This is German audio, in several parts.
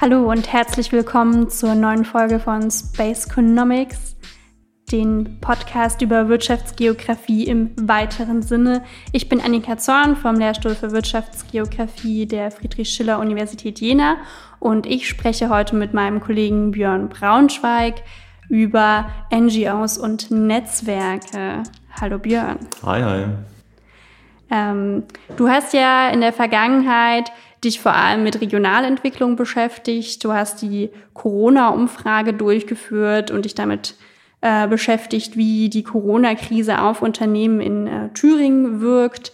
Hallo und herzlich willkommen zur neuen Folge von Space Economics, den Podcast über Wirtschaftsgeografie im weiteren Sinne. Ich bin Annika Zorn vom Lehrstuhl für Wirtschaftsgeografie der Friedrich-Schiller-Universität Jena und ich spreche heute mit meinem Kollegen Björn Braunschweig über NGOs und Netzwerke. Hallo Björn. Hi, hi. Ähm, du hast ja in der Vergangenheit dich vor allem mit Regionalentwicklung beschäftigt. Du hast die Corona-Umfrage durchgeführt und dich damit äh, beschäftigt, wie die Corona-Krise auf Unternehmen in äh, Thüringen wirkt.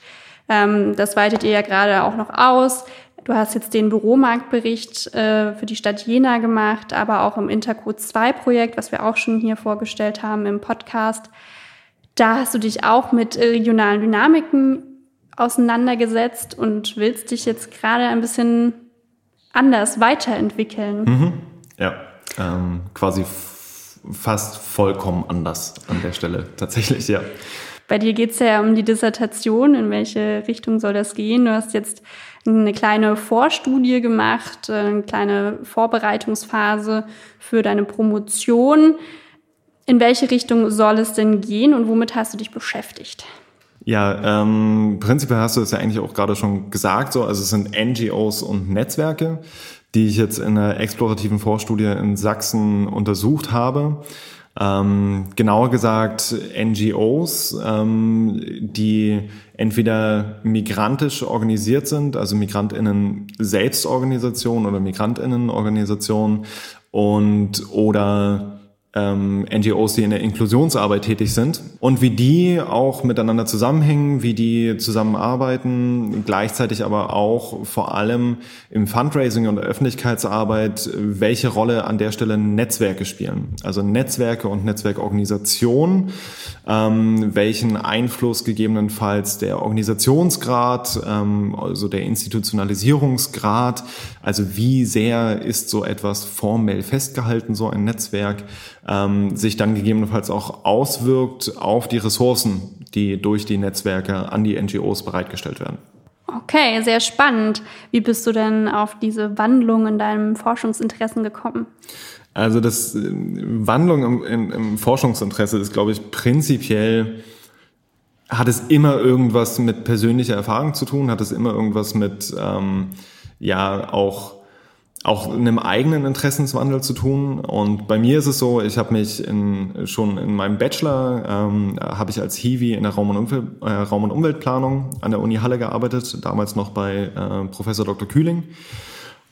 Ähm, das weitet ihr ja gerade auch noch aus. Du hast jetzt den Büromarktbericht äh, für die Stadt Jena gemacht, aber auch im Intercode 2 Projekt, was wir auch schon hier vorgestellt haben im Podcast. Da hast du dich auch mit regionalen Dynamiken auseinandergesetzt und willst dich jetzt gerade ein bisschen anders weiterentwickeln. Mhm. Ja, ähm, quasi fast vollkommen anders an der Stelle, tatsächlich, ja. Bei dir geht es ja um die Dissertation, in welche Richtung soll das gehen? Du hast jetzt eine kleine Vorstudie gemacht, eine kleine Vorbereitungsphase für deine Promotion. In welche Richtung soll es denn gehen und womit hast du dich beschäftigt? Ja, ähm, prinzipiell hast du es ja eigentlich auch gerade schon gesagt, so, also es sind NGOs und Netzwerke, die ich jetzt in einer explorativen Vorstudie in Sachsen untersucht habe. Ähm, genauer gesagt NGOs, ähm, die entweder migrantisch organisiert sind, also Migrantinnen Selbstorganisationen oder Migrantinnenorganisationen und oder ähm, NGOs, die in der Inklusionsarbeit tätig sind und wie die auch miteinander zusammenhängen, wie die zusammenarbeiten, gleichzeitig aber auch vor allem im Fundraising und Öffentlichkeitsarbeit, welche Rolle an der Stelle Netzwerke spielen. Also Netzwerke und Netzwerkorganisationen, ähm, welchen Einfluss gegebenenfalls der Organisationsgrad, ähm, also der Institutionalisierungsgrad, also wie sehr ist so etwas formell festgehalten, so ein Netzwerk, ähm, sich dann gegebenenfalls auch auswirkt auf die Ressourcen, die durch die Netzwerke an die NGOs bereitgestellt werden. Okay, sehr spannend. Wie bist du denn auf diese Wandlung in deinem Forschungsinteressen gekommen? Also das äh, Wandlung im, im, im Forschungsinteresse ist, glaube ich, prinzipiell hat es immer irgendwas mit persönlicher Erfahrung zu tun, hat es immer irgendwas mit ähm, ja auch auch einem eigenen Interessenswandel zu tun. Und bei mir ist es so, ich habe mich in, schon in meinem Bachelor, ähm, habe ich als Hiwi in der Raum- und, Umwelt, äh, Raum und Umweltplanung an der Uni Halle gearbeitet, damals noch bei äh, Professor Dr. Kühling.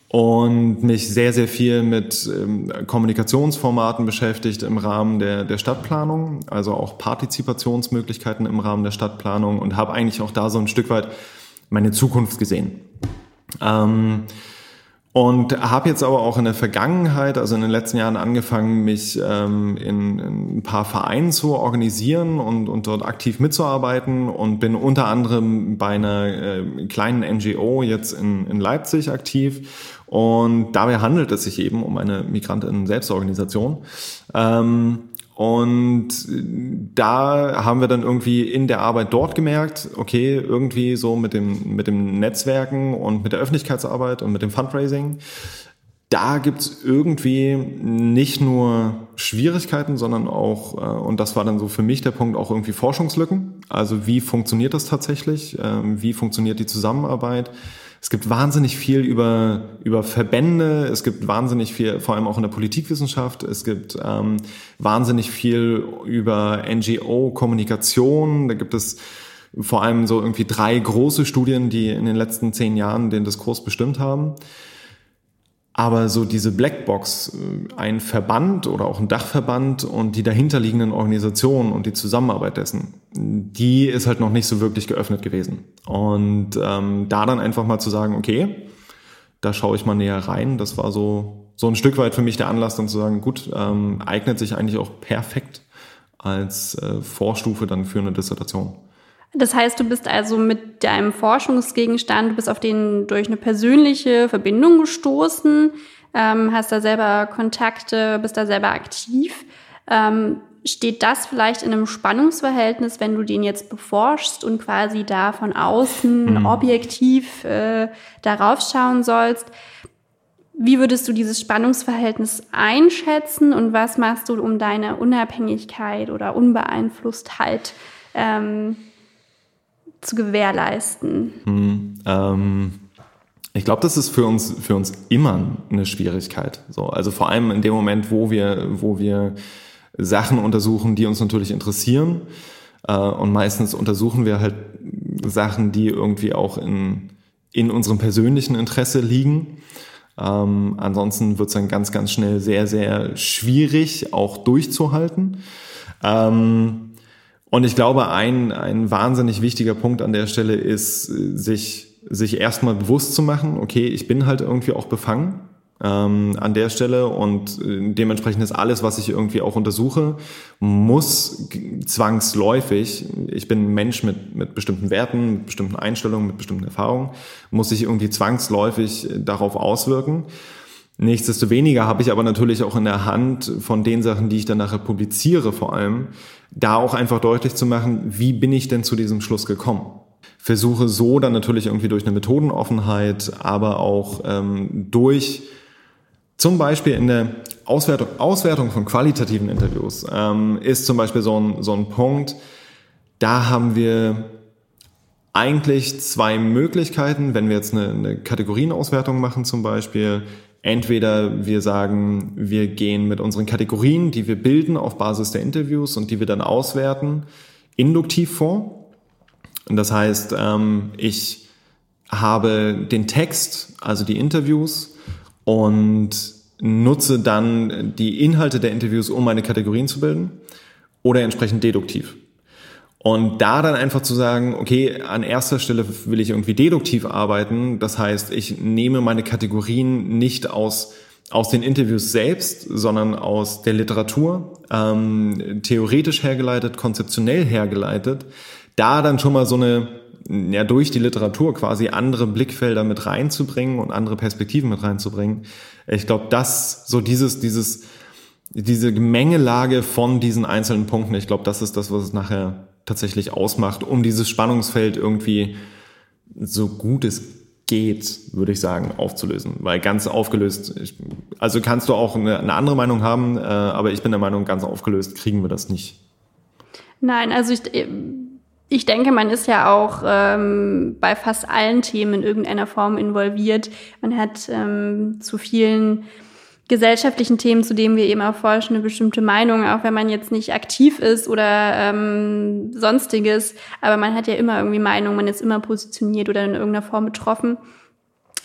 Und mich sehr, sehr viel mit ähm, Kommunikationsformaten beschäftigt im Rahmen der, der Stadtplanung, also auch Partizipationsmöglichkeiten im Rahmen der Stadtplanung und habe eigentlich auch da so ein Stück weit meine Zukunft gesehen. Ähm, und habe jetzt aber auch in der Vergangenheit, also in den letzten Jahren angefangen, mich ähm, in, in ein paar Vereinen zu organisieren und, und dort aktiv mitzuarbeiten und bin unter anderem bei einer äh, kleinen NGO jetzt in, in Leipzig aktiv. Und dabei handelt es sich eben um eine Migrantinnen-Selbstorganisation. Ähm, und da haben wir dann irgendwie in der Arbeit dort gemerkt, okay, irgendwie so mit dem, mit dem Netzwerken und mit der Öffentlichkeitsarbeit und mit dem Fundraising, da gibt's irgendwie nicht nur Schwierigkeiten, sondern auch, äh, und das war dann so für mich der Punkt, auch irgendwie Forschungslücken. Also wie funktioniert das tatsächlich? Ähm, wie funktioniert die Zusammenarbeit? Es gibt wahnsinnig viel über, über Verbände, es gibt wahnsinnig viel, vor allem auch in der Politikwissenschaft, es gibt ähm, wahnsinnig viel über NGO-Kommunikation, da gibt es vor allem so irgendwie drei große Studien, die in den letzten zehn Jahren den Diskurs bestimmt haben. Aber so diese Blackbox, äh, ein Verband oder auch ein Dachverband und die dahinterliegenden Organisationen und die Zusammenarbeit dessen, die ist halt noch nicht so wirklich geöffnet gewesen. Und ähm, da dann einfach mal zu sagen, okay, da schaue ich mal näher rein, das war so, so ein Stück weit für mich der Anlass, dann zu sagen, gut, ähm, eignet sich eigentlich auch perfekt als äh, Vorstufe dann für eine Dissertation. Das heißt, du bist also mit deinem Forschungsgegenstand, du bist auf den durch eine persönliche Verbindung gestoßen, ähm, hast da selber Kontakte, bist da selber aktiv. Ähm, steht das vielleicht in einem Spannungsverhältnis, wenn du den jetzt beforschst und quasi da von außen mhm. objektiv äh, darauf schauen sollst? wie würdest du dieses Spannungsverhältnis einschätzen und was machst du, um deine Unabhängigkeit oder Unbeeinflusstheit ähm, zu gewährleisten? Hm, ähm, ich glaube, das ist für uns, für uns immer eine Schwierigkeit. So, also vor allem in dem Moment, wo wir, wo wir Sachen untersuchen, die uns natürlich interessieren. Äh, und meistens untersuchen wir halt Sachen, die irgendwie auch in, in unserem persönlichen Interesse liegen. Ähm, ansonsten wird es dann ganz, ganz schnell sehr, sehr schwierig, auch durchzuhalten. Ähm, und ich glaube, ein, ein wahnsinnig wichtiger Punkt an der Stelle ist, sich, sich erstmal bewusst zu machen, okay, ich bin halt irgendwie auch befangen ähm, an der Stelle und äh, dementsprechend ist alles, was ich irgendwie auch untersuche, muss zwangsläufig, ich bin ein Mensch mit, mit bestimmten Werten, mit bestimmten Einstellungen, mit bestimmten Erfahrungen, muss sich irgendwie zwangsläufig äh, darauf auswirken. Nichtsdestoweniger habe ich aber natürlich auch in der Hand von den Sachen, die ich dann nachher publiziere vor allem, da auch einfach deutlich zu machen, wie bin ich denn zu diesem Schluss gekommen? Versuche so dann natürlich irgendwie durch eine Methodenoffenheit, aber auch ähm, durch zum Beispiel in der Auswertung, Auswertung von qualitativen Interviews ähm, ist zum Beispiel so ein, so ein Punkt, da haben wir eigentlich zwei Möglichkeiten, wenn wir jetzt eine, eine Kategorienauswertung machen zum Beispiel. Entweder wir sagen, wir gehen mit unseren Kategorien, die wir bilden auf Basis der Interviews und die wir dann auswerten, induktiv vor. Und das heißt, ähm, ich habe den Text, also die Interviews, und nutze dann die Inhalte der Interviews, um meine Kategorien zu bilden oder entsprechend deduktiv. Und da dann einfach zu sagen, okay, an erster Stelle will ich irgendwie deduktiv arbeiten. Das heißt, ich nehme meine Kategorien nicht aus, aus den Interviews selbst, sondern aus der Literatur, ähm, theoretisch hergeleitet, konzeptionell hergeleitet. Da dann schon mal so eine ja durch die Literatur quasi andere Blickfelder mit reinzubringen und andere Perspektiven mit reinzubringen. Ich glaube, das so dieses dieses diese Gemengelage von diesen einzelnen Punkten, ich glaube, das ist das, was es nachher tatsächlich ausmacht, um dieses Spannungsfeld irgendwie so gut es geht, würde ich sagen, aufzulösen. Weil ganz aufgelöst, ich, also kannst du auch eine, eine andere Meinung haben, äh, aber ich bin der Meinung, ganz aufgelöst kriegen wir das nicht. Nein, also ich, ich denke, man ist ja auch ähm, bei fast allen Themen in irgendeiner Form involviert. Man hat ähm, zu vielen gesellschaftlichen Themen, zu denen wir eben erforschen, eine bestimmte Meinung, auch wenn man jetzt nicht aktiv ist oder ähm, sonstiges. Aber man hat ja immer irgendwie Meinung, man ist immer positioniert oder in irgendeiner Form betroffen.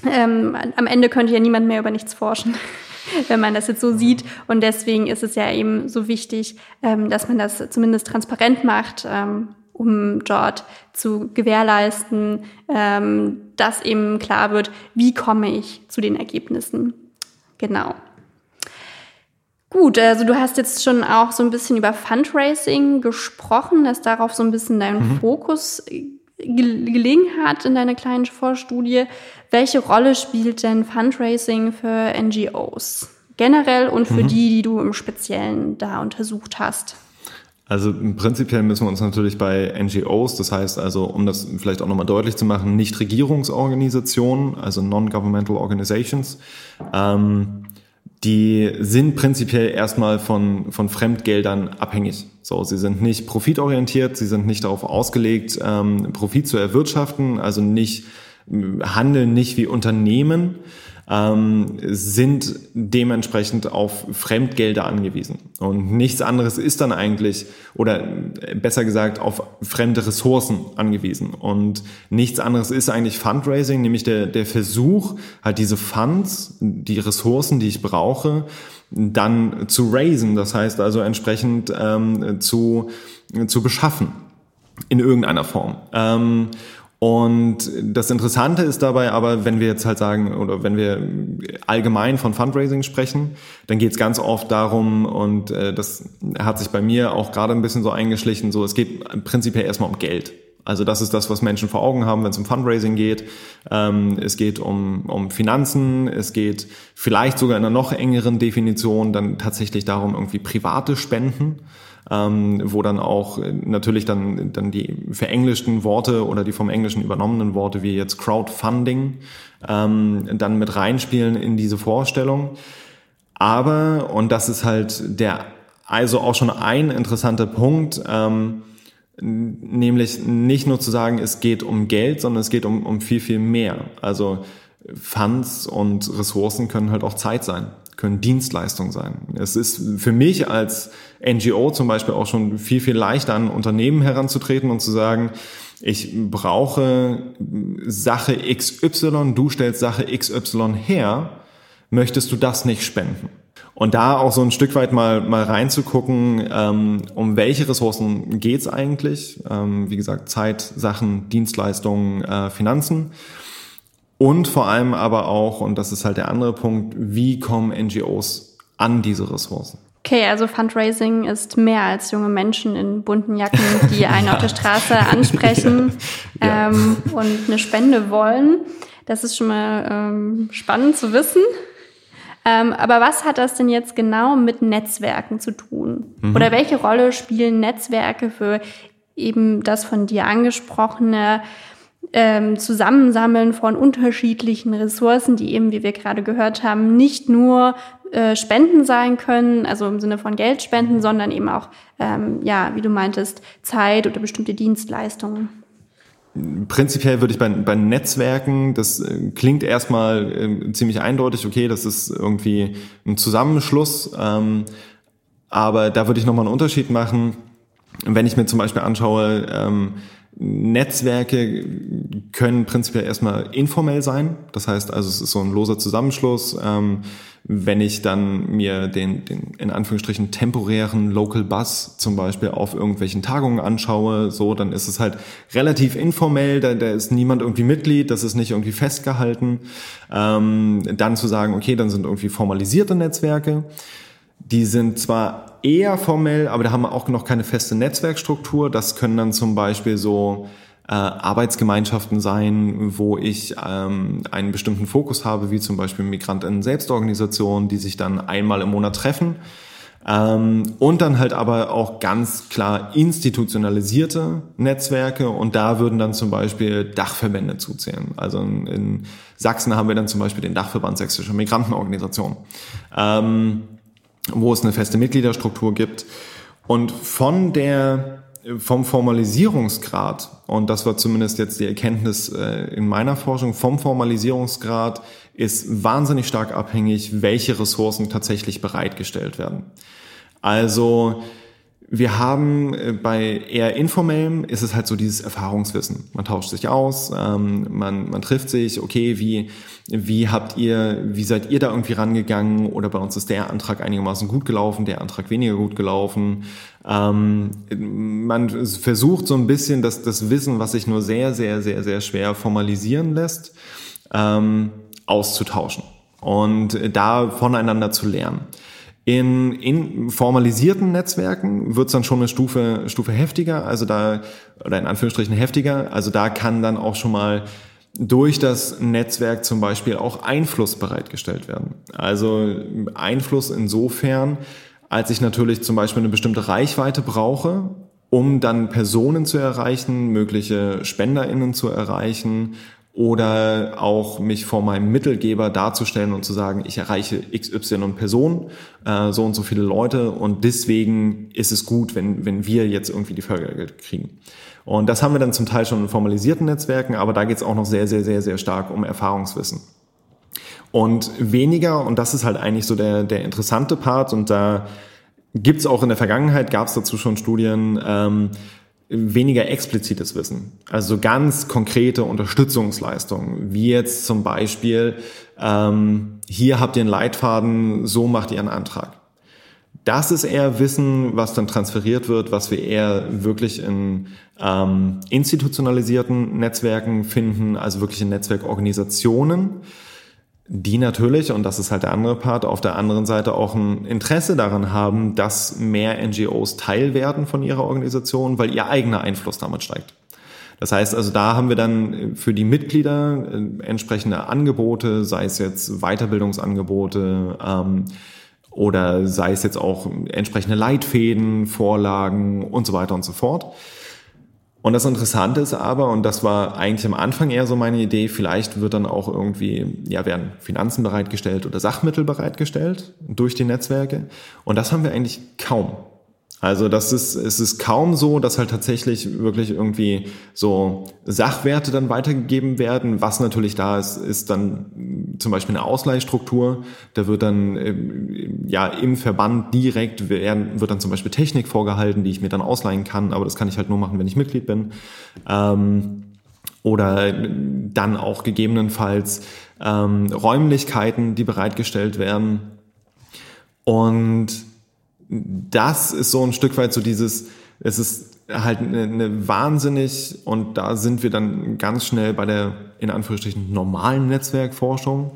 Ähm, am Ende könnte ja niemand mehr über nichts forschen, wenn man das jetzt so sieht. Und deswegen ist es ja eben so wichtig, ähm, dass man das zumindest transparent macht. Ähm, um dort zu gewährleisten, ähm, dass eben klar wird, wie komme ich zu den Ergebnissen. Genau. Gut, also du hast jetzt schon auch so ein bisschen über Fundraising gesprochen, dass darauf so ein bisschen dein mhm. Fokus gelegen hat in deiner kleinen Vorstudie. Welche Rolle spielt denn Fundraising für NGOs generell und für mhm. die, die du im Speziellen da untersucht hast? Also prinzipiell müssen wir uns natürlich bei NGOs, das heißt also, um das vielleicht auch nochmal deutlich zu machen, Nichtregierungsorganisationen, also Non-Governmental Organizations, ähm, die sind prinzipiell erstmal von, von Fremdgeldern abhängig. So, sie sind nicht profitorientiert, sie sind nicht darauf ausgelegt, ähm, Profit zu erwirtschaften, also nicht handeln nicht wie Unternehmen, ähm, sind dementsprechend auf Fremdgelder angewiesen. Und nichts anderes ist dann eigentlich, oder besser gesagt, auf fremde Ressourcen angewiesen. Und nichts anderes ist eigentlich Fundraising, nämlich der, der Versuch, halt diese Funds, die Ressourcen, die ich brauche, dann zu raisen, das heißt also entsprechend ähm, zu, zu beschaffen in irgendeiner Form. Ähm, und das Interessante ist dabei aber, wenn wir jetzt halt sagen, oder wenn wir allgemein von Fundraising sprechen, dann geht es ganz oft darum, und äh, das hat sich bei mir auch gerade ein bisschen so eingeschlichen, so es geht prinzipiell erstmal um Geld. Also das ist das, was Menschen vor Augen haben, wenn es um Fundraising geht. Ähm, es geht um, um Finanzen, es geht vielleicht sogar in einer noch engeren Definition dann tatsächlich darum, irgendwie private Spenden ähm, wo dann auch natürlich dann, dann die verenglischten Worte oder die vom Englischen übernommenen Worte wie jetzt Crowdfunding ähm, dann mit reinspielen in diese Vorstellung. Aber, und das ist halt der, also auch schon ein interessanter Punkt, ähm, nämlich nicht nur zu sagen, es geht um Geld, sondern es geht um, um viel, viel mehr. Also Funds und Ressourcen können halt auch Zeit sein, können Dienstleistungen sein. Es ist für mich als NGO zum Beispiel auch schon viel, viel leichter an Unternehmen heranzutreten und zu sagen, ich brauche Sache XY, du stellst Sache XY her, möchtest du das nicht spenden? Und da auch so ein Stück weit mal, mal reinzugucken, ähm, um welche Ressourcen geht's eigentlich? Ähm, wie gesagt, Zeit, Sachen, Dienstleistungen, äh, Finanzen. Und vor allem aber auch, und das ist halt der andere Punkt, wie kommen NGOs an diese Ressourcen? Okay, also Fundraising ist mehr als junge Menschen in bunten Jacken, die einen ja. auf der Straße ansprechen ja. ähm, und eine Spende wollen. Das ist schon mal ähm, spannend zu wissen. Ähm, aber was hat das denn jetzt genau mit Netzwerken zu tun? Mhm. Oder welche Rolle spielen Netzwerke für eben das von dir angesprochene ähm, Zusammensammeln von unterschiedlichen Ressourcen, die eben, wie wir gerade gehört haben, nicht nur äh, Spenden sein können, also im Sinne von Geldspenden, sondern eben auch, ähm, ja, wie du meintest, Zeit oder bestimmte Dienstleistungen. Prinzipiell würde ich bei, bei Netzwerken, das äh, klingt erstmal äh, ziemlich eindeutig, okay, das ist irgendwie ein Zusammenschluss, ähm, aber da würde ich nochmal einen Unterschied machen. Wenn ich mir zum Beispiel anschaue, ähm, Netzwerke können prinzipiell erstmal informell sein. Das heißt also, es ist so ein loser Zusammenschluss. Ähm, wenn ich dann mir den, den in Anführungsstrichen temporären Local Bus zum Beispiel auf irgendwelchen Tagungen anschaue, so, dann ist es halt relativ informell, da, da ist niemand irgendwie Mitglied, das ist nicht irgendwie festgehalten. Ähm, dann zu sagen, okay, dann sind irgendwie formalisierte Netzwerke. Die sind zwar eher formell, aber da haben wir auch noch keine feste Netzwerkstruktur. Das können dann zum Beispiel so äh, Arbeitsgemeinschaften sein, wo ich ähm, einen bestimmten Fokus habe, wie zum Beispiel Migranten Selbstorganisationen, die sich dann einmal im Monat treffen. Ähm, und dann halt aber auch ganz klar institutionalisierte Netzwerke und da würden dann zum Beispiel Dachverbände zuzählen. Also in, in Sachsen haben wir dann zum Beispiel den Dachverband sächsischer Migrantenorganisationen, ähm, wo es eine feste Mitgliederstruktur gibt. Und von der vom Formalisierungsgrad, und das war zumindest jetzt die Erkenntnis äh, in meiner Forschung, vom Formalisierungsgrad ist wahnsinnig stark abhängig, welche Ressourcen tatsächlich bereitgestellt werden. Also wir haben äh, bei eher informellem ist es halt so dieses Erfahrungswissen. Man tauscht sich aus, ähm, man, man trifft sich, okay, wie, wie habt ihr, wie seid ihr da irgendwie rangegangen? Oder bei uns ist der Antrag einigermaßen gut gelaufen, der Antrag weniger gut gelaufen. Ähm, man versucht so ein bisschen das, das Wissen, was sich nur sehr, sehr, sehr, sehr schwer formalisieren lässt, ähm, auszutauschen und da voneinander zu lernen. In, in formalisierten Netzwerken wird es dann schon eine Stufe, Stufe heftiger, also da, oder in Anführungsstrichen heftiger, also da kann dann auch schon mal durch das Netzwerk zum Beispiel auch Einfluss bereitgestellt werden. Also Einfluss insofern, als ich natürlich zum Beispiel eine bestimmte Reichweite brauche, um dann Personen zu erreichen, mögliche SpenderInnen zu erreichen oder auch mich vor meinem Mittelgeber darzustellen und zu sagen, ich erreiche XY Personen, äh, so und so viele Leute und deswegen ist es gut, wenn, wenn wir jetzt irgendwie die Fördergelder kriegen. Und das haben wir dann zum Teil schon in formalisierten Netzwerken, aber da geht es auch noch sehr, sehr, sehr, sehr stark um Erfahrungswissen. Und weniger, und das ist halt eigentlich so der, der interessante Part, und da gibt's auch in der Vergangenheit, gab's dazu schon Studien, ähm, weniger explizites Wissen. Also ganz konkrete Unterstützungsleistungen, wie jetzt zum Beispiel, ähm, hier habt ihr einen Leitfaden, so macht ihr einen Antrag. Das ist eher Wissen, was dann transferiert wird, was wir eher wirklich in ähm, institutionalisierten Netzwerken finden, also wirklich in Netzwerkorganisationen die natürlich, und das ist halt der andere Part, auf der anderen Seite auch ein Interesse daran haben, dass mehr NGOs Teil werden von ihrer Organisation, weil ihr eigener Einfluss damit steigt. Das heißt also, da haben wir dann für die Mitglieder äh, entsprechende Angebote, sei es jetzt Weiterbildungsangebote, ähm, oder sei es jetzt auch entsprechende Leitfäden, Vorlagen und so weiter und so fort. Und das Interessante ist aber, und das war eigentlich am Anfang eher so meine Idee, vielleicht wird dann auch irgendwie, ja, werden Finanzen bereitgestellt oder Sachmittel bereitgestellt durch die Netzwerke. Und das haben wir eigentlich kaum. Also das ist, es ist kaum so, dass halt tatsächlich wirklich irgendwie so Sachwerte dann weitergegeben werden. Was natürlich da ist, ist dann zum Beispiel eine Ausleihstruktur. Da wird dann ähm, ja im Verband direkt werden, wird dann zum Beispiel Technik vorgehalten, die ich mir dann ausleihen kann. Aber das kann ich halt nur machen, wenn ich Mitglied bin. Ähm, oder dann auch gegebenenfalls ähm, Räumlichkeiten, die bereitgestellt werden. Und das ist so ein Stück weit so dieses, es ist halt eine, eine wahnsinnig, und da sind wir dann ganz schnell bei der, in Anführungsstrichen, normalen Netzwerkforschung,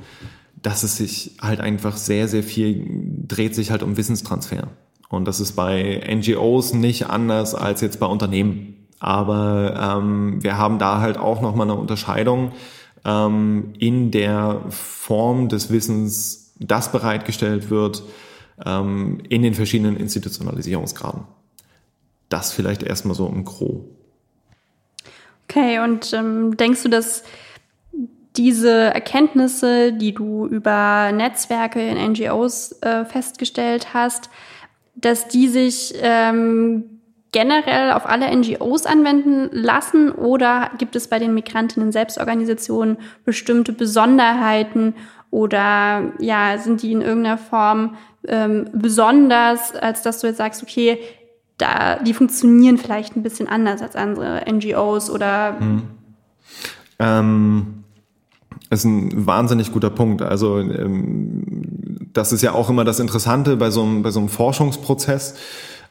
dass es sich halt einfach sehr, sehr viel dreht sich halt um Wissenstransfer. Und das ist bei NGOs nicht anders als jetzt bei Unternehmen. Aber ähm, wir haben da halt auch nochmal eine Unterscheidung ähm, in der Form des Wissens, das bereitgestellt wird, ähm, in den verschiedenen Institutionalisierungsgraden. Das vielleicht erstmal so im Gro. Okay, und ähm, denkst du, dass diese Erkenntnisse, die du über Netzwerke in NGOs äh, festgestellt hast, dass die sich ähm, generell auf alle NGOs anwenden lassen oder gibt es bei den Migrantinnen Selbstorganisationen bestimmte Besonderheiten oder ja, sind die in irgendeiner Form ähm, besonders, als dass du jetzt sagst, okay, da, die funktionieren vielleicht ein bisschen anders als andere NGOs oder. Hm. Ähm, ist ein wahnsinnig guter Punkt. Also ähm, das ist ja auch immer das Interessante bei so einem, bei so einem Forschungsprozess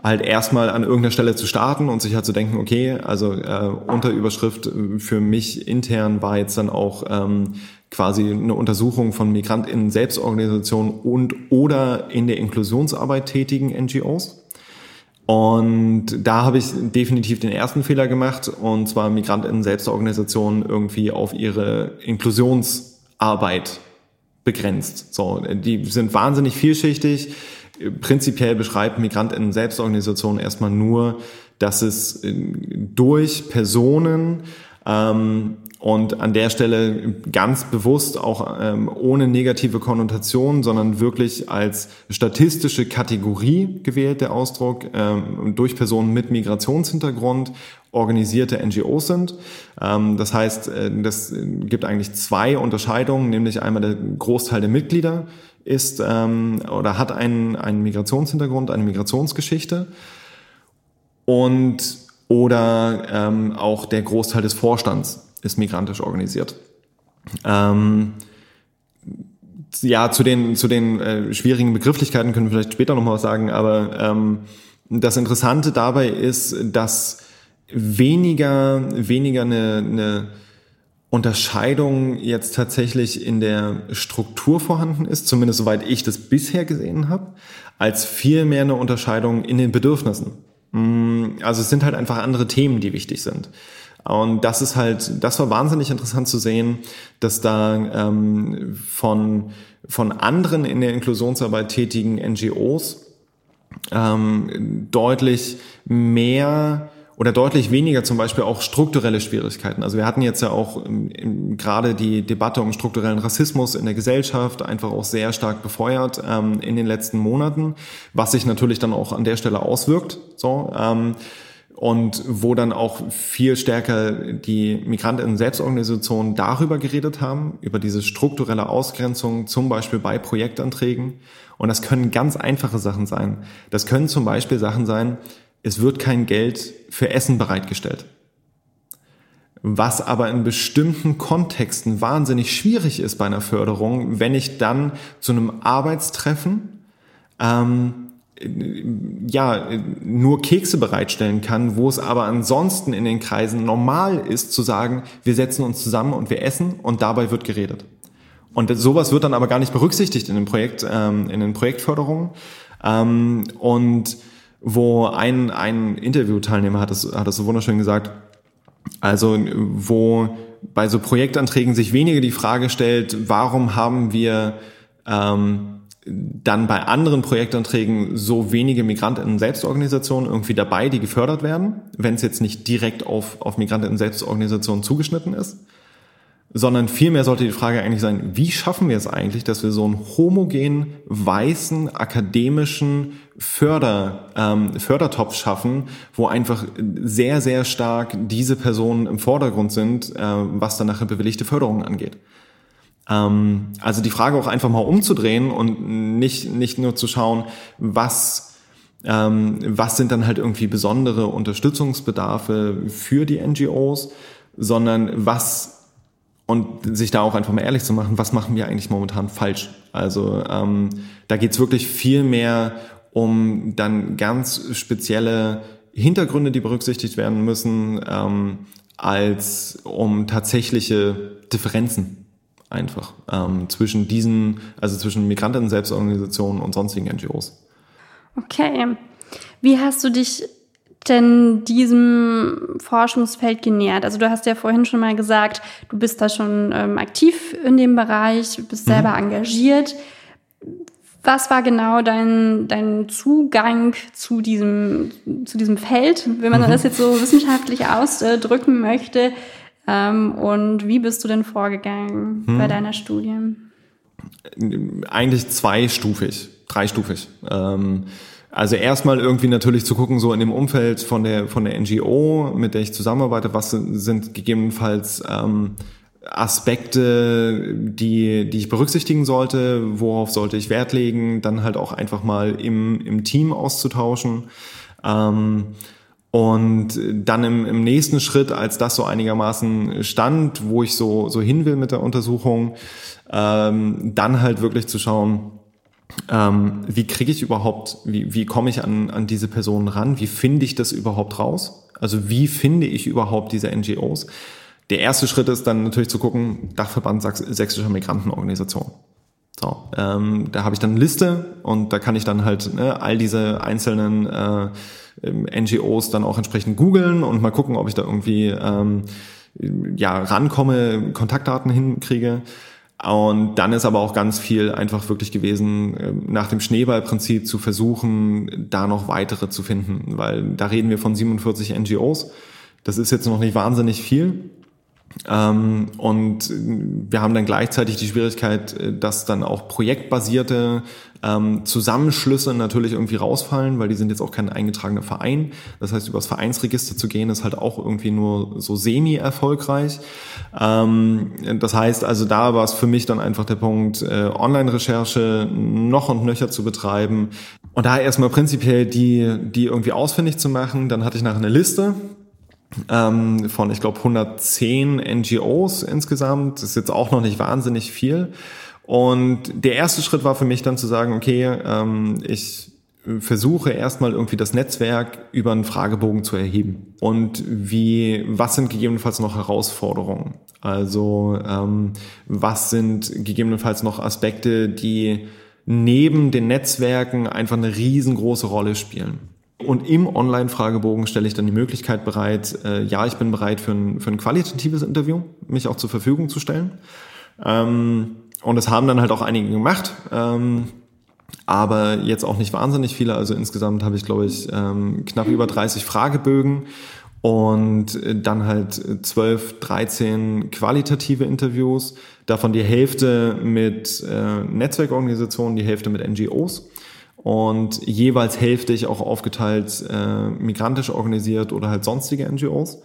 halt erstmal an irgendeiner Stelle zu starten und sich halt zu denken, okay, also äh, Unterüberschrift für mich intern war jetzt dann auch ähm, quasi eine Untersuchung von MigrantInnen Selbstorganisationen und oder in der Inklusionsarbeit tätigen NGOs. Und da habe ich definitiv den ersten Fehler gemacht, und zwar MigrantInnen Selbstorganisationen irgendwie auf ihre Inklusionsarbeit begrenzt. So, die sind wahnsinnig vielschichtig. Prinzipiell beschreibt MigrantInnen Selbstorganisationen erstmal nur, dass es durch Personen ähm, und an der Stelle ganz bewusst auch ähm, ohne negative Konnotation, sondern wirklich als statistische Kategorie gewählt der Ausdruck, ähm, durch Personen mit Migrationshintergrund organisierte NGOs sind. Ähm, das heißt, äh, das gibt eigentlich zwei Unterscheidungen, nämlich einmal der Großteil der Mitglieder ist ähm, oder hat einen, einen Migrationshintergrund, eine Migrationsgeschichte und oder ähm, auch der Großteil des Vorstands ist migrantisch organisiert. Ja, zu den, zu den äh, schwierigen Begrifflichkeiten können wir vielleicht später nochmal was sagen, aber das Interessante dabei ist, dass weniger, weniger eine, eine Unterscheidung jetzt tatsächlich in der Struktur vorhanden ist, zumindest soweit ich das bisher gesehen habe, als vielmehr eine Unterscheidung in den Bedürfnissen. Mm, also es sind halt einfach andere Themen, die wichtig sind. Und das ist halt, das war wahnsinnig interessant zu sehen, dass da ähm, von, von anderen in der Inklusionsarbeit tätigen NGOs ähm, deutlich mehr oder deutlich weniger zum Beispiel auch strukturelle Schwierigkeiten. Also wir hatten jetzt ja auch ähm, gerade die Debatte um strukturellen Rassismus in der Gesellschaft einfach auch sehr stark befeuert ähm, in den letzten Monaten, was sich natürlich dann auch an der Stelle auswirkt. So. Ähm, und wo dann auch viel stärker die Migrantinnen Selbstorganisationen darüber geredet haben, über diese strukturelle Ausgrenzung, zum Beispiel bei Projektanträgen. Und das können ganz einfache Sachen sein. Das können zum Beispiel Sachen sein, es wird kein Geld für Essen bereitgestellt. Was aber in bestimmten Kontexten wahnsinnig schwierig ist bei einer Förderung, wenn ich dann zu einem Arbeitstreffen ähm, ja, nur Kekse bereitstellen kann, wo es aber ansonsten in den Kreisen normal ist zu sagen, wir setzen uns zusammen und wir essen und dabei wird geredet. Und sowas wird dann aber gar nicht berücksichtigt in den Projekt, ähm, in den Projektförderungen. Ähm, und wo ein, ein Interviewteilnehmer hat es, hat es so wunderschön gesagt, also wo bei so Projektanträgen sich weniger die Frage stellt, warum haben wir ähm, dann bei anderen Projektanträgen so wenige Migrantinnen Selbstorganisationen irgendwie dabei, die gefördert werden, wenn es jetzt nicht direkt auf, auf Migrantinnen Selbstorganisationen zugeschnitten ist sondern vielmehr sollte die Frage eigentlich sein, wie schaffen wir es eigentlich, dass wir so einen homogenen, weißen, akademischen Förder, ähm, Fördertopf schaffen, wo einfach sehr, sehr stark diese Personen im Vordergrund sind, äh, was dann nachher bewilligte Förderung angeht. Ähm, also die Frage auch einfach mal umzudrehen und nicht, nicht nur zu schauen, was ähm, was sind dann halt irgendwie besondere Unterstützungsbedarfe für die NGOs, sondern was und sich da auch einfach mal ehrlich zu machen, was machen wir eigentlich momentan falsch. Also ähm, da geht's wirklich viel mehr um dann ganz spezielle Hintergründe, die berücksichtigt werden müssen, ähm, als um tatsächliche Differenzen einfach ähm, zwischen diesen, also zwischen Migranten-Selbstorganisationen und sonstigen NGOs. Okay. Wie hast du dich denn diesem Forschungsfeld genähert? Also du hast ja vorhin schon mal gesagt, du bist da schon ähm, aktiv in dem Bereich, bist selber mhm. engagiert. Was war genau dein, dein Zugang zu diesem, zu diesem Feld, wenn man mhm. das jetzt so wissenschaftlich ausdrücken möchte? Ähm, und wie bist du denn vorgegangen mhm. bei deiner Studie? Eigentlich zweistufig, dreistufig. Ähm, also erstmal irgendwie natürlich zu gucken, so in dem Umfeld von der, von der NGO, mit der ich zusammenarbeite, was sind gegebenenfalls ähm, Aspekte, die, die ich berücksichtigen sollte, worauf sollte ich Wert legen, dann halt auch einfach mal im, im Team auszutauschen. Ähm, und dann im, im nächsten Schritt, als das so einigermaßen stand, wo ich so, so hin will mit der Untersuchung, ähm, dann halt wirklich zu schauen, ähm, wie kriege ich überhaupt, wie, wie komme ich an, an diese Personen ran? Wie finde ich das überhaupt raus? Also wie finde ich überhaupt diese NGOs? Der erste Schritt ist dann natürlich zu gucken, Dachverband Sächsischer Migrantenorganisation. So, ähm, da habe ich dann eine Liste und da kann ich dann halt ne, all diese einzelnen äh, NGOs dann auch entsprechend googeln und mal gucken, ob ich da irgendwie ähm, ja rankomme, Kontaktdaten hinkriege. Und dann ist aber auch ganz viel einfach wirklich gewesen, ähm, nach dem Schneeballprinzip zu versuchen, da noch weitere zu finden, weil da reden wir von 47 NGOs. Das ist jetzt noch nicht wahnsinnig viel. Ähm, und wir haben dann gleichzeitig die Schwierigkeit, äh, dass dann auch projektbasierte ähm, Zusammenschlüsse natürlich irgendwie rausfallen, weil die sind jetzt auch kein eingetragener Verein. Das heißt, übers Vereinsregister zu gehen, ist halt auch irgendwie nur so semi-erfolgreich. Ähm, das heißt also, da war es für mich dann einfach der Punkt, äh, Online-Recherche noch und nöcher zu betreiben. Und da erstmal prinzipiell die, die irgendwie ausfindig zu machen. Dann hatte ich nachher eine Liste ähm, von, ich glaube, 110 NGOs insgesamt. Das ist jetzt auch noch nicht wahnsinnig viel. Und der erste Schritt war für mich dann zu sagen, okay, ähm, ich versuche erstmal irgendwie das Netzwerk über einen Fragebogen zu erheben. Und wie, was sind gegebenenfalls noch Herausforderungen? Also ähm, was sind gegebenenfalls noch Aspekte, die neben den Netzwerken einfach eine riesengroße Rolle spielen? Und im Online-Fragebogen stelle ich dann die Möglichkeit bereit, äh, ja, ich bin bereit für ein, für ein qualitatives Interview, mich auch zur Verfügung zu stellen. Ähm, und das haben dann halt auch einige gemacht, ähm, aber jetzt auch nicht wahnsinnig viele. Also insgesamt habe ich, glaube ich, ähm, knapp über 30 Fragebögen und dann halt 12, 13 qualitative Interviews, davon die Hälfte mit äh, Netzwerkorganisationen, die Hälfte mit NGOs und jeweils hälftig auch aufgeteilt äh, migrantisch organisiert oder halt sonstige NGOs.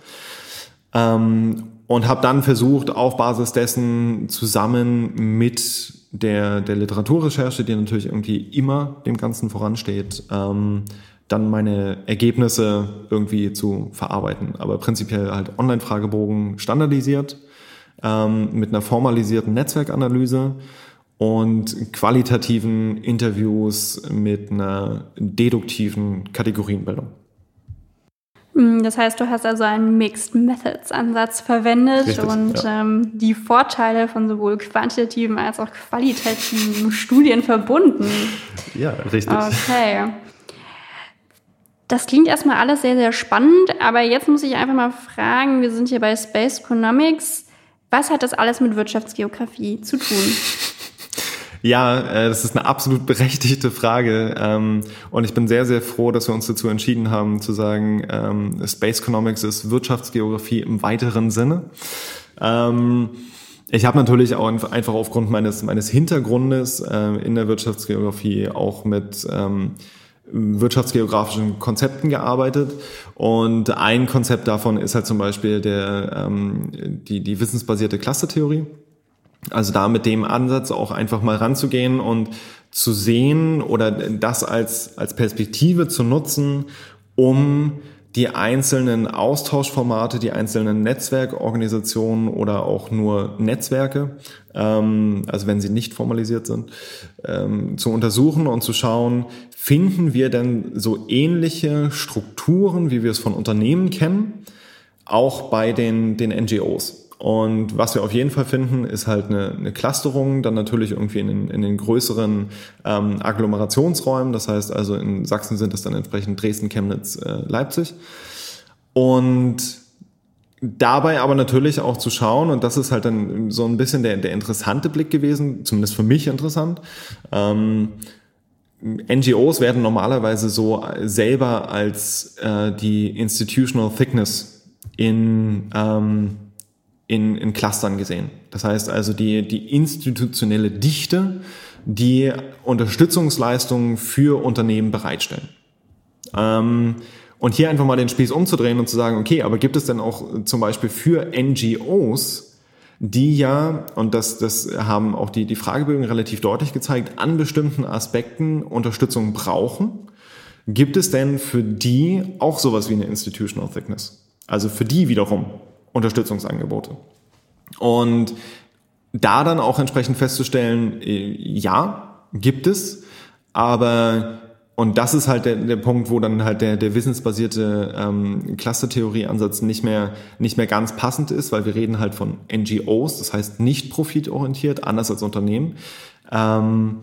Ähm, und habe dann versucht, auf Basis dessen zusammen mit der, der Literaturrecherche, die natürlich irgendwie immer dem Ganzen voransteht, ähm, dann meine Ergebnisse irgendwie zu verarbeiten. Aber prinzipiell halt Online-Fragebogen standardisiert, ähm, mit einer formalisierten Netzwerkanalyse und qualitativen Interviews mit einer deduktiven Kategorienbildung. Hm, das heißt, du hast also einen Mixed Methods Ansatz verwendet Richtig, und ja. ähm, die Vorteile von sowohl quantitativen als auch qualitativen Studien verbunden. Ja, richtig. Okay. Das klingt erstmal alles sehr, sehr spannend, aber jetzt muss ich einfach mal fragen, wir sind hier bei Space Economics. Was hat das alles mit Wirtschaftsgeografie zu tun? Ja, äh, das ist eine absolut berechtigte Frage. Ähm, und ich bin sehr, sehr froh, dass wir uns dazu entschieden haben, zu sagen, ähm, Space Economics ist Wirtschaftsgeografie im weiteren Sinne. Ähm, ich habe natürlich auch einfach aufgrund meines, meines Hintergrundes äh, in der Wirtschaftsgeografie auch mit ähm, wirtschaftsgeografischen Konzepten gearbeitet und ein Konzept davon ist halt zum Beispiel der, ähm, die, die wissensbasierte Clustertheorie. Also da mit dem Ansatz auch einfach mal ranzugehen und zu sehen oder das als, als Perspektive zu nutzen, um die einzelnen Austauschformate, die einzelnen Netzwerkorganisationen oder auch nur Netzwerke, ähm, also wenn sie nicht formalisiert sind, ähm, zu untersuchen und zu schauen, finden wir denn so ähnliche Strukturen, wie wir es von Unternehmen kennen, auch bei den, den NGOs. Und was wir auf jeden Fall finden, ist halt eine, eine Clusterung, dann natürlich irgendwie in den, in den größeren ähm, Agglomerationsräumen. Das heißt also in Sachsen sind es dann entsprechend Dresden, Chemnitz, äh, Leipzig. Und dabei aber natürlich auch zu schauen, und das ist halt dann so ein bisschen der, der interessante Blick gewesen, zumindest für mich interessant. Ähm, NGOs werden normalerweise so selber als äh, die Institutional Thickness in ähm, in, in Clustern gesehen. Das heißt also die, die institutionelle Dichte, die Unterstützungsleistungen für Unternehmen bereitstellen. Ähm, und hier einfach mal den Spieß umzudrehen und zu sagen, okay, aber gibt es denn auch zum Beispiel für NGOs, die ja, und das, das haben auch die, die Fragebögen relativ deutlich gezeigt, an bestimmten Aspekten Unterstützung brauchen, gibt es denn für die auch sowas wie eine Institutional Thickness? Also für die wiederum Unterstützungsangebote. Und da dann auch entsprechend festzustellen, äh, ja, gibt es, aber und das ist halt der, der Punkt, wo dann halt der, der wissensbasierte ähm, Clustertheorie-Ansatz nicht mehr, nicht mehr ganz passend ist, weil wir reden halt von NGOs, das heißt nicht profitorientiert, anders als Unternehmen. Ähm,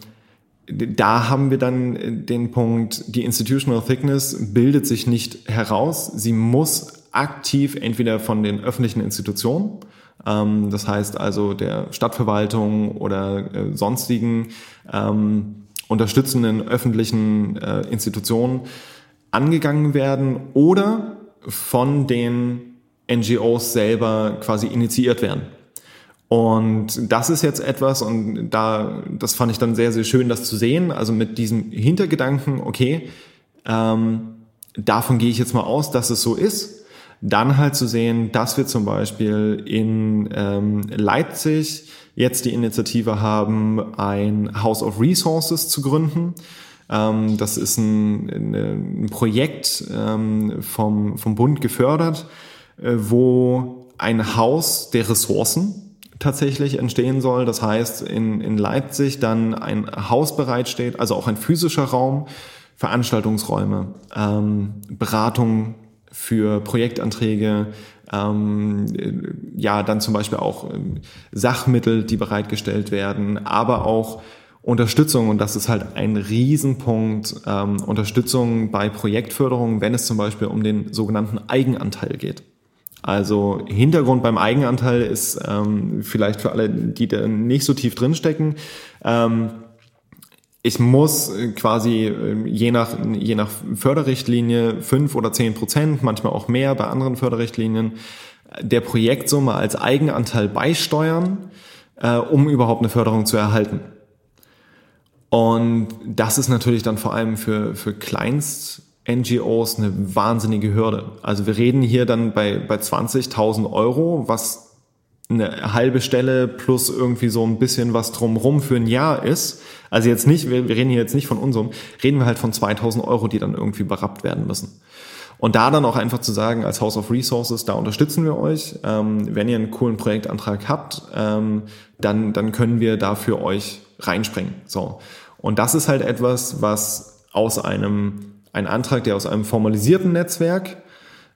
da haben wir dann den Punkt, die Institutional Thickness bildet sich nicht heraus, sie muss aktiv entweder von den öffentlichen Institutionen, ähm, das heißt also der Stadtverwaltung oder äh, sonstigen ähm, unterstützenden öffentlichen äh, Institutionen angegangen werden oder von den NGOs selber quasi initiiert werden. Und das ist jetzt etwas, und da, das fand ich dann sehr, sehr schön, das zu sehen. Also mit diesem Hintergedanken, okay, ähm, davon gehe ich jetzt mal aus, dass es so ist. Dann halt zu sehen, dass wir zum Beispiel in ähm, Leipzig jetzt die Initiative haben, ein House of Resources zu gründen. Ähm, das ist ein, ein Projekt ähm, vom, vom Bund gefördert, äh, wo ein Haus der Ressourcen tatsächlich entstehen soll. Das heißt, in, in Leipzig dann ein Haus bereitsteht, also auch ein physischer Raum, Veranstaltungsräume, ähm, Beratung für Projektanträge, ähm, ja, dann zum Beispiel auch ähm, Sachmittel, die bereitgestellt werden, aber auch Unterstützung, und das ist halt ein Riesenpunkt, ähm, Unterstützung bei Projektförderung, wenn es zum Beispiel um den sogenannten Eigenanteil geht. Also Hintergrund beim Eigenanteil ist ähm, vielleicht für alle, die da nicht so tief drinstecken, ähm, ich muss äh, quasi ähm, je nach, je nach Förderrichtlinie fünf oder zehn Prozent, manchmal auch mehr bei anderen Förderrichtlinien, der Projektsumme als Eigenanteil beisteuern, äh, um überhaupt eine Förderung zu erhalten. Und das ist natürlich dann vor allem für, für Kleinst-NGOs eine wahnsinnige Hürde. Also wir reden hier dann bei, bei 20.000 Euro, was eine halbe Stelle plus irgendwie so ein bisschen was drumrum für ein Jahr ist. Also jetzt nicht, wir, wir reden hier jetzt nicht von unserem, reden wir halt von 2000 Euro, die dann irgendwie berappt werden müssen. Und da dann auch einfach zu sagen, als House of Resources, da unterstützen wir euch. Ähm, wenn ihr einen coolen Projektantrag habt, ähm, dann, dann können wir da für euch reinspringen. So. Und das ist halt etwas, was aus einem, ein Antrag, der aus einem formalisierten Netzwerk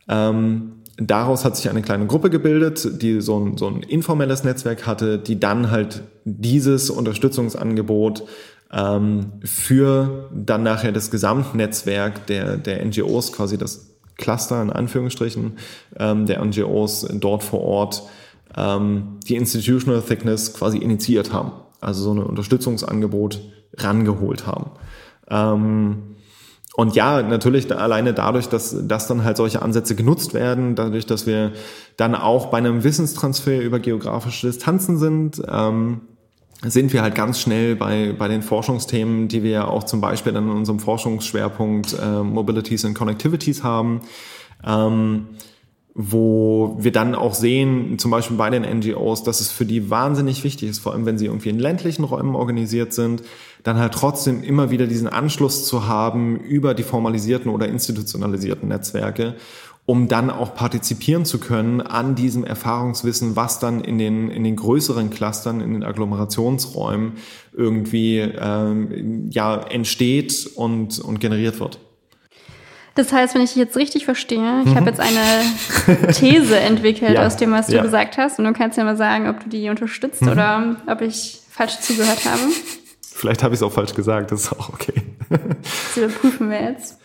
ähm, daraus hat sich eine kleine Gruppe gebildet, die so ein, so ein informelles Netzwerk hatte, die dann halt dieses Unterstützungsangebot ähm, für dann nachher das Gesamtnetzwerk der, der NGOs, quasi das Cluster in Anführungsstrichen ähm, der NGOs dort vor Ort, ähm, die Institutional Thickness quasi initiiert haben. also so ein Unterstützungsangebot rangeholt haben. Ähm, und ja, natürlich alleine dadurch, dass, dass dann halt solche Ansätze genutzt werden, dadurch, dass wir dann auch bei einem Wissenstransfer über geografische Distanzen sind, ähm, sind wir halt ganz schnell bei, bei den Forschungsthemen, die wir ja auch zum Beispiel dann in unserem Forschungsschwerpunkt äh, Mobilities and Connectivities haben. Ähm, wo wir dann auch sehen, zum Beispiel bei den NGOs, dass es für die wahnsinnig wichtig ist, vor allem wenn sie irgendwie in ländlichen Räumen organisiert sind, dann halt trotzdem immer wieder diesen Anschluss zu haben über die formalisierten oder institutionalisierten Netzwerke, um dann auch partizipieren zu können an diesem Erfahrungswissen, was dann in den, in den größeren Clustern, in den Agglomerationsräumen irgendwie ähm, ja, entsteht und, und generiert wird. Das heißt, wenn ich dich jetzt richtig verstehe, ich mhm. habe jetzt eine These entwickelt ja. aus dem, was du ja. gesagt hast. Und du kannst ja mal sagen, ob du die unterstützt mhm. oder ob ich falsch zugehört habe. Vielleicht habe ich es auch falsch gesagt, das ist auch okay. Das überprüfen wir jetzt.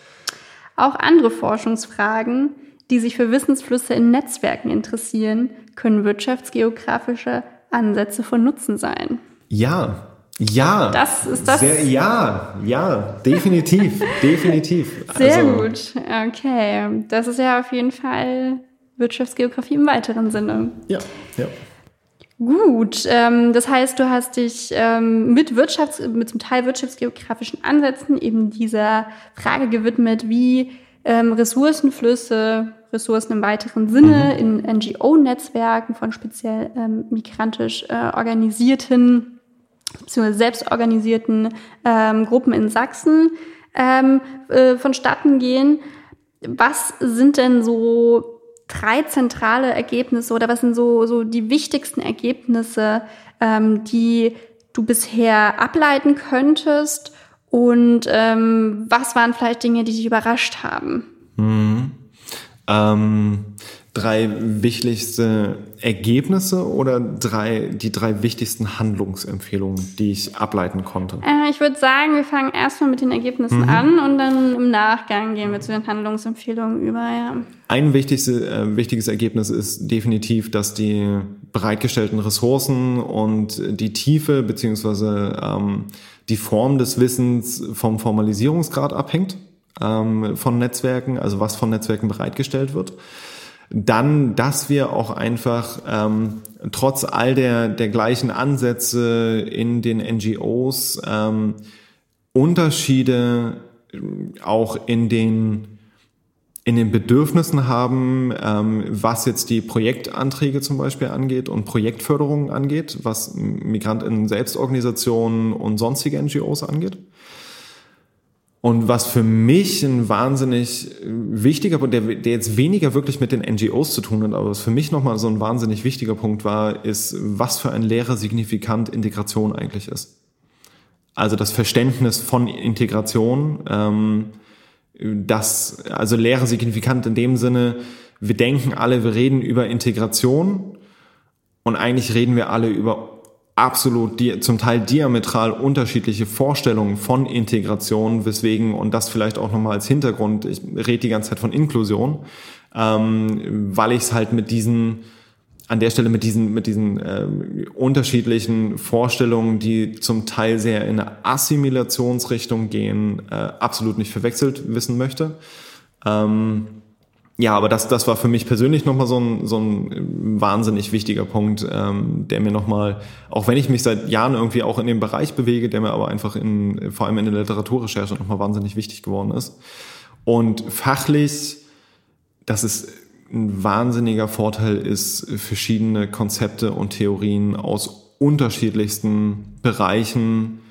Auch andere Forschungsfragen, die sich für Wissensflüsse in Netzwerken interessieren, können wirtschaftsgeografische Ansätze von Nutzen sein. Ja, ja. Das ist das. Sehr, ja, ja, definitiv, definitiv. Sehr also, gut. Okay. Das ist ja auf jeden Fall Wirtschaftsgeografie im weiteren Sinne. Ja, ja. Gut, ähm, das heißt, du hast dich ähm, mit Wirtschafts-, mit zum Teil wirtschaftsgeografischen Ansätzen eben dieser Frage gewidmet, wie ähm, Ressourcenflüsse, Ressourcen im weiteren Sinne mhm. in NGO-Netzwerken von speziell ähm, migrantisch äh, organisierten beziehungsweise selbstorganisierten ähm, Gruppen in Sachsen ähm, äh, vonstatten gehen. Was sind denn so drei zentrale Ergebnisse oder was sind so, so die wichtigsten Ergebnisse, ähm, die du bisher ableiten könntest? Und ähm, was waren vielleicht Dinge, die dich überrascht haben? Mhm. Ähm, drei wichtigste Ergebnisse oder drei, die drei wichtigsten Handlungsempfehlungen, die ich ableiten konnte? Äh, ich würde sagen, wir fangen erstmal mit den Ergebnissen mhm. an und dann im Nachgang gehen wir zu den Handlungsempfehlungen über. Ja. Ein wichtigste, äh, wichtiges Ergebnis ist definitiv, dass die bereitgestellten Ressourcen und die Tiefe beziehungsweise ähm, die Form des Wissens vom Formalisierungsgrad abhängt ähm, von Netzwerken, also was von Netzwerken bereitgestellt wird. Dann, dass wir auch einfach ähm, trotz all der, der gleichen Ansätze in den NGOs ähm, Unterschiede auch in den in den Bedürfnissen haben, ähm, was jetzt die Projektanträge zum Beispiel angeht und Projektförderungen angeht, was Migrantinnen Selbstorganisationen und sonstige NGOs angeht. Und was für mich ein wahnsinnig wichtiger Punkt, der, der jetzt weniger wirklich mit den NGOs zu tun hat, aber was für mich nochmal so ein wahnsinnig wichtiger Punkt war, ist, was für ein Lehrer signifikant Integration eigentlich ist. Also das Verständnis von Integration, ähm, das, also Lehre signifikant in dem Sinne, wir denken alle, wir reden über Integration und eigentlich reden wir alle über absolut die, zum Teil diametral unterschiedliche Vorstellungen von Integration, weswegen, und das vielleicht auch nochmal als Hintergrund, ich rede die ganze Zeit von Inklusion, ähm, weil ich es halt mit diesen, an der Stelle mit diesen, mit diesen äh, unterschiedlichen Vorstellungen, die zum Teil sehr in eine Assimilationsrichtung gehen, äh, absolut nicht verwechselt wissen möchte. Ähm, ja, aber das, das war für mich persönlich nochmal so ein, so ein wahnsinnig wichtiger Punkt, ähm, der mir nochmal, auch wenn ich mich seit Jahren irgendwie auch in dem Bereich bewege, der mir aber einfach in, vor allem in der Literaturrecherche nochmal wahnsinnig wichtig geworden ist. Und fachlich, dass es ein wahnsinniger Vorteil ist, verschiedene Konzepte und Theorien aus unterschiedlichsten Bereichen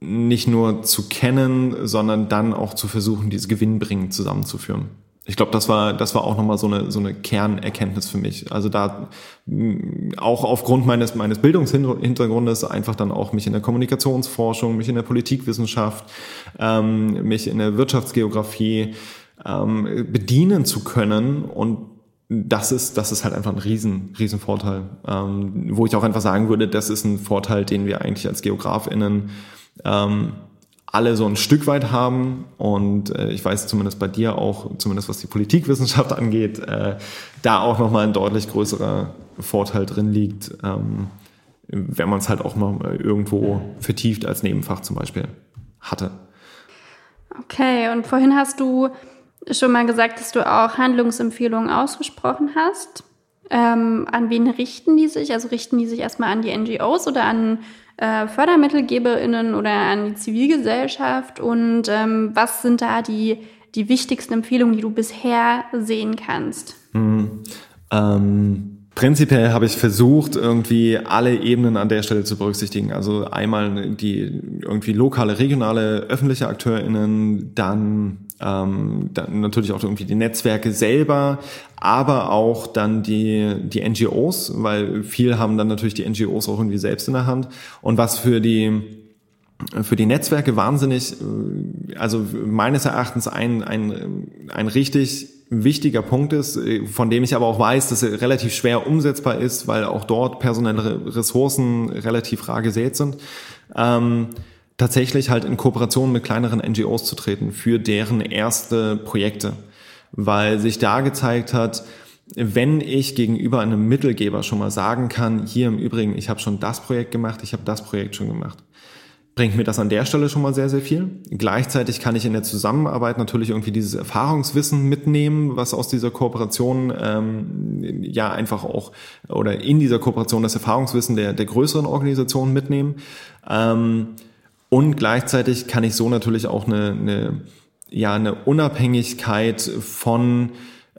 nicht nur zu kennen, sondern dann auch zu versuchen, diese gewinnbringend zusammenzuführen ich glaube, das war, das war auch nochmal so eine, so eine Kernerkenntnis für mich. Also da auch aufgrund meines, meines Bildungshintergrundes einfach dann auch mich in der Kommunikationsforschung, mich in der Politikwissenschaft, ähm, mich in der Wirtschaftsgeografie ähm, bedienen zu können und das ist, das ist halt einfach ein riesen, riesen Vorteil, ähm, wo ich auch einfach sagen würde, das ist ein Vorteil, den wir eigentlich als GeografInnen ähm, alle so ein Stück weit haben. Und äh, ich weiß zumindest bei dir auch, zumindest was die Politikwissenschaft angeht, äh, da auch nochmal ein deutlich größerer Vorteil drin liegt, ähm, wenn man es halt auch mal irgendwo vertieft als Nebenfach zum Beispiel hatte. Okay, und vorhin hast du schon mal gesagt, dass du auch Handlungsempfehlungen ausgesprochen hast. Ähm, an wen richten die sich? Also richten die sich erstmal an die NGOs oder an äh, FördermittelgeberInnen oder an die Zivilgesellschaft? Und ähm, was sind da die, die wichtigsten Empfehlungen, die du bisher sehen kannst? Mhm. Ähm Prinzipiell habe ich versucht, irgendwie alle Ebenen an der Stelle zu berücksichtigen. Also einmal die irgendwie lokale, regionale, öffentliche AkteurInnen, dann, ähm, dann natürlich auch irgendwie die Netzwerke selber, aber auch dann die, die NGOs, weil viel haben dann natürlich die NGOs auch irgendwie selbst in der Hand. Und was für die für die Netzwerke wahnsinnig, äh, also meines Erachtens ein, ein, ein richtig wichtiger Punkt ist, äh, von dem ich aber auch weiß, dass er relativ schwer umsetzbar ist, weil auch dort personelle Ressourcen relativ rar gesät sind, ähm, tatsächlich halt in Kooperation mit kleineren NGOs zu treten für deren erste Projekte. Weil sich da gezeigt hat, wenn ich gegenüber einem Mittelgeber schon mal sagen kann, hier im Übrigen, ich habe schon das Projekt gemacht, ich habe das Projekt schon gemacht, bringt mir das an der Stelle schon mal sehr, sehr viel. Gleichzeitig kann ich in der Zusammenarbeit natürlich irgendwie dieses Erfahrungswissen mitnehmen, was aus dieser Kooperation ähm, ja einfach auch oder in dieser Kooperation das Erfahrungswissen der, der größeren Organisationen mitnehmen. Ähm, und gleichzeitig kann ich so natürlich auch eine, eine, ja, eine Unabhängigkeit von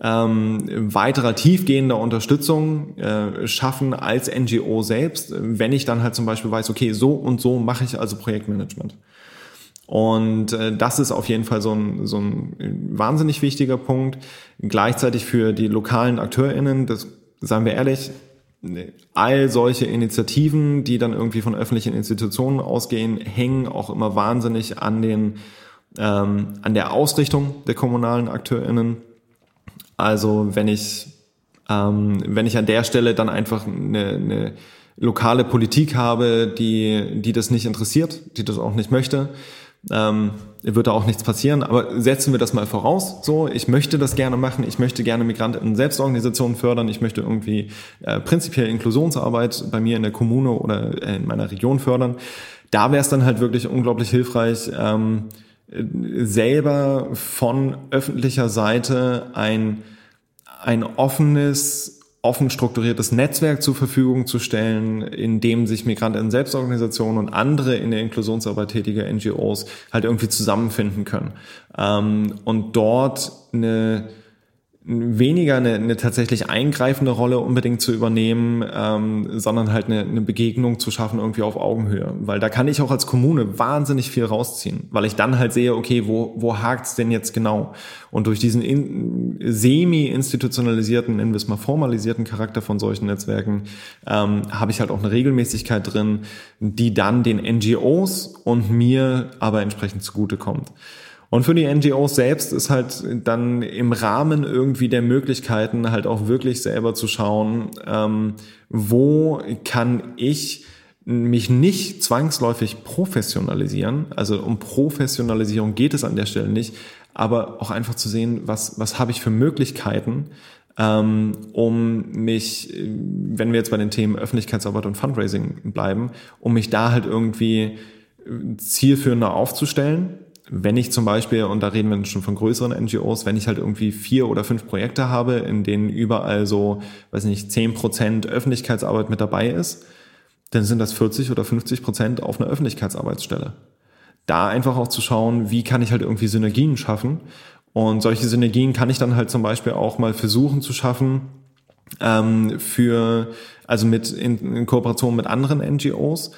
ähm, weiterer tiefgehender Unterstützung äh, schaffen als NGO selbst, wenn ich dann halt zum Beispiel weiß, okay, so und so mache ich also Projektmanagement. Und äh, das ist auf jeden Fall so ein, so ein wahnsinnig wichtiger Punkt. Gleichzeitig für die lokalen AkteurInnen, das sagen wir ehrlich, all solche Initiativen, die dann irgendwie von öffentlichen Institutionen ausgehen, hängen auch immer wahnsinnig an den ähm, an der Ausrichtung der kommunalen AkteurInnen. Also wenn ich, ähm, wenn ich an der Stelle dann einfach eine, eine lokale Politik habe, die, die das nicht interessiert, die das auch nicht möchte, ähm, wird da auch nichts passieren. Aber setzen wir das mal voraus. So, ich möchte das gerne machen. Ich möchte gerne Migranten Selbstorganisationen fördern. Ich möchte irgendwie äh, prinzipiell Inklusionsarbeit bei mir in der Kommune oder in meiner Region fördern. Da wäre es dann halt wirklich unglaublich hilfreich, ähm, selber von öffentlicher Seite ein, ein offenes, offen strukturiertes Netzwerk zur Verfügung zu stellen, in dem sich Migranten Selbstorganisationen und andere in der Inklusionsarbeit tätige NGOs halt irgendwie zusammenfinden können. Ähm, und dort eine weniger eine, eine tatsächlich eingreifende Rolle unbedingt zu übernehmen, ähm, sondern halt eine, eine Begegnung zu schaffen irgendwie auf Augenhöhe. Weil da kann ich auch als Kommune wahnsinnig viel rausziehen, weil ich dann halt sehe, okay, wo, wo hakt's denn jetzt genau? Und durch diesen in, semi-institutionalisierten, nennen wir es mal formalisierten Charakter von solchen Netzwerken, ähm, habe ich halt auch eine Regelmäßigkeit drin, die dann den NGOs und mir aber entsprechend zugutekommt. Und für die NGOs selbst ist halt dann im Rahmen irgendwie der Möglichkeiten halt auch wirklich selber zu schauen, ähm, wo kann ich mich nicht zwangsläufig professionalisieren. Also um Professionalisierung geht es an der Stelle nicht, aber auch einfach zu sehen, was, was habe ich für Möglichkeiten, ähm, um mich, wenn wir jetzt bei den Themen Öffentlichkeitsarbeit und Fundraising bleiben, um mich da halt irgendwie zielführender aufzustellen wenn ich zum Beispiel, und da reden wir schon von größeren NGOs, wenn ich halt irgendwie vier oder fünf Projekte habe, in denen überall so, weiß nicht, zehn Prozent Öffentlichkeitsarbeit mit dabei ist, dann sind das 40 oder 50 Prozent auf einer Öffentlichkeitsarbeitsstelle. Da einfach auch zu schauen, wie kann ich halt irgendwie Synergien schaffen. Und solche Synergien kann ich dann halt zum Beispiel auch mal versuchen zu schaffen, ähm, für, also mit, in, in Kooperation mit anderen NGOs.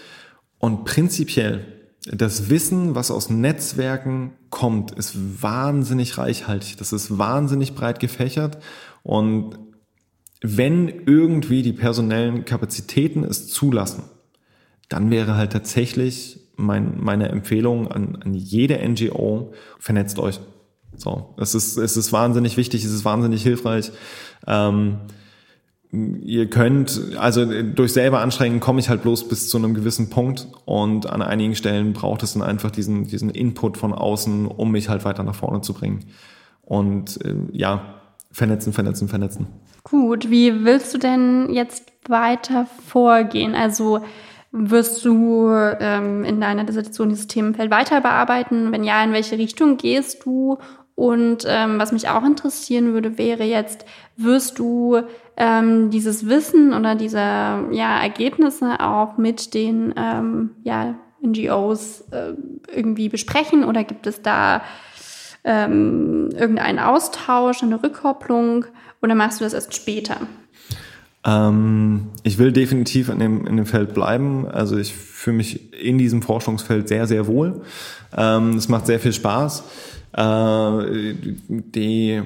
Und prinzipiell das Wissen, was aus Netzwerken kommt, ist wahnsinnig reichhaltig. Das ist wahnsinnig breit gefächert. Und wenn irgendwie die personellen Kapazitäten es zulassen, dann wäre halt tatsächlich mein, meine Empfehlung an, an jede NGO, vernetzt euch. So, es ist, es ist wahnsinnig wichtig, es ist wahnsinnig hilfreich. Ähm, ihr könnt, also durch selber Anstrengen komme ich halt bloß bis zu einem gewissen Punkt und an einigen Stellen braucht es dann einfach diesen, diesen Input von außen, um mich halt weiter nach vorne zu bringen. Und äh, ja, vernetzen, vernetzen, vernetzen. Gut, wie willst du denn jetzt weiter vorgehen? Also wirst du ähm, in deiner Dissertation dieses Themenfeld weiter bearbeiten? Wenn ja, in welche Richtung gehst du? Und ähm, was mich auch interessieren würde, wäre jetzt, wirst du ähm, dieses Wissen oder diese ja, Ergebnisse auch mit den ähm, ja, NGOs äh, irgendwie besprechen oder gibt es da ähm, irgendeinen Austausch, eine Rückkopplung oder machst du das erst später? Ähm, ich will definitiv in dem, in dem Feld bleiben. Also ich fühle mich in diesem Forschungsfeld sehr, sehr wohl. Ähm, es macht sehr viel Spaß. Äh, die,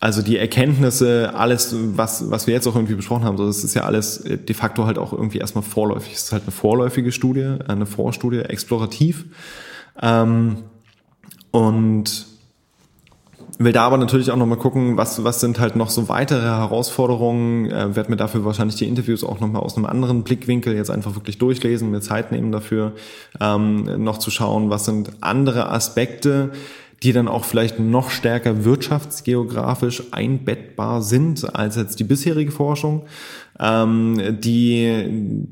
also die Erkenntnisse, alles, was, was wir jetzt auch irgendwie besprochen haben, so, das ist ja alles de facto halt auch irgendwie erstmal vorläufig. Es ist halt eine vorläufige Studie, eine Vorstudie, explorativ. Ähm, und will da aber natürlich auch nochmal gucken, was, was sind halt noch so weitere Herausforderungen. Äh, werde mir dafür wahrscheinlich die Interviews auch nochmal aus einem anderen Blickwinkel jetzt einfach wirklich durchlesen, mir Zeit nehmen dafür, ähm, noch zu schauen, was sind andere Aspekte, die dann auch vielleicht noch stärker wirtschaftsgeografisch einbettbar sind als jetzt die bisherige Forschung, ähm, die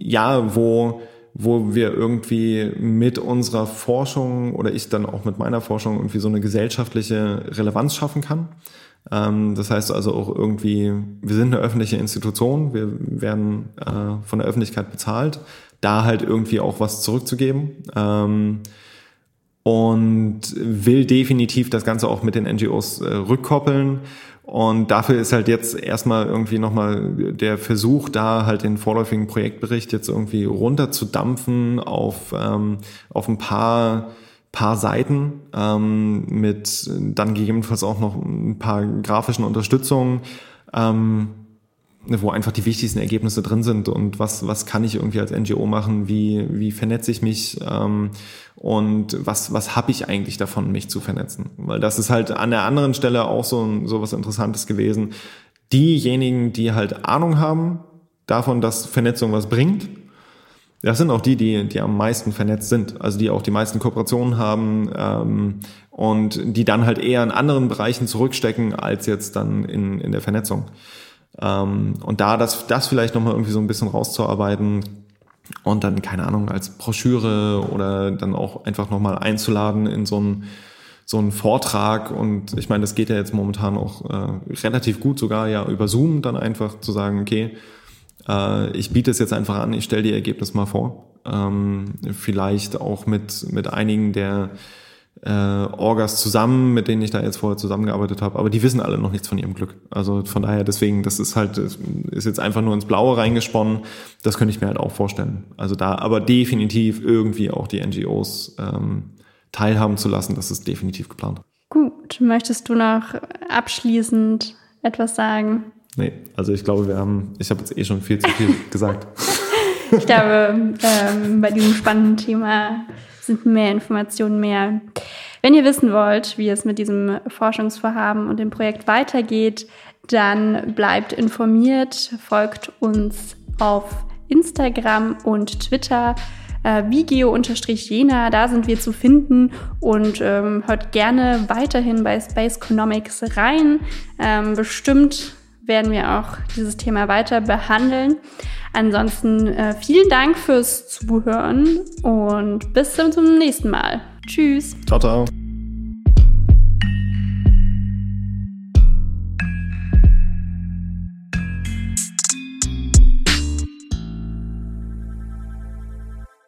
ja, wo wo wir irgendwie mit unserer Forschung oder ich dann auch mit meiner Forschung irgendwie so eine gesellschaftliche Relevanz schaffen kann. Ähm, das heißt also auch irgendwie, wir sind eine öffentliche Institution, wir werden äh, von der Öffentlichkeit bezahlt, da halt irgendwie auch was zurückzugeben. Und will definitiv das Ganze auch mit den NGOs äh, rückkoppeln und dafür ist halt jetzt erstmal irgendwie nochmal der Versuch, da halt den vorläufigen Projektbericht jetzt irgendwie runterzudampfen auf, ähm, auf ein paar, paar Seiten ähm, mit dann gegebenenfalls auch noch ein paar grafischen Unterstützungen. Ähm, wo einfach die wichtigsten Ergebnisse drin sind und was, was kann ich irgendwie als NGO machen, wie, wie vernetze ich mich ähm, und was, was habe ich eigentlich davon, mich zu vernetzen. Weil das ist halt an der anderen Stelle auch so, so was Interessantes gewesen. Diejenigen, die halt Ahnung haben davon, dass Vernetzung was bringt, das sind auch die, die, die am meisten vernetzt sind, also die auch die meisten Kooperationen haben ähm, und die dann halt eher in anderen Bereichen zurückstecken als jetzt dann in, in der Vernetzung. Ähm, und da das, das vielleicht nochmal irgendwie so ein bisschen rauszuarbeiten und dann, keine Ahnung, als Broschüre oder dann auch einfach nochmal einzuladen in so einen, so einen Vortrag. Und ich meine, das geht ja jetzt momentan auch äh, relativ gut, sogar ja über Zoom dann einfach zu sagen, okay, äh, ich biete es jetzt einfach an, ich stelle die Ergebnisse mal vor. Ähm, vielleicht auch mit, mit einigen der äh, Orgas zusammen, mit denen ich da jetzt vorher zusammengearbeitet habe, aber die wissen alle noch nichts von ihrem Glück. Also von daher, deswegen, das ist halt, ist jetzt einfach nur ins Blaue reingesponnen. Das könnte ich mir halt auch vorstellen. Also da, aber definitiv irgendwie auch die NGOs ähm, teilhaben zu lassen, das ist definitiv geplant. Gut, möchtest du noch abschließend etwas sagen? Nee, also ich glaube, wir haben, ich habe jetzt eh schon viel zu viel gesagt. ich glaube, ähm, bei diesem spannenden Thema sind mehr Informationen mehr. Wenn ihr wissen wollt, wie es mit diesem Forschungsvorhaben und dem Projekt weitergeht, dann bleibt informiert, folgt uns auf Instagram und Twitter äh, vigeo-jena, da sind wir zu finden und ähm, hört gerne weiterhin bei Space Economics rein. Ähm, bestimmt werden wir auch dieses Thema weiter behandeln. Ansonsten äh, vielen Dank fürs Zuhören und bis zum nächsten Mal. Tschüss. Ciao, ciao.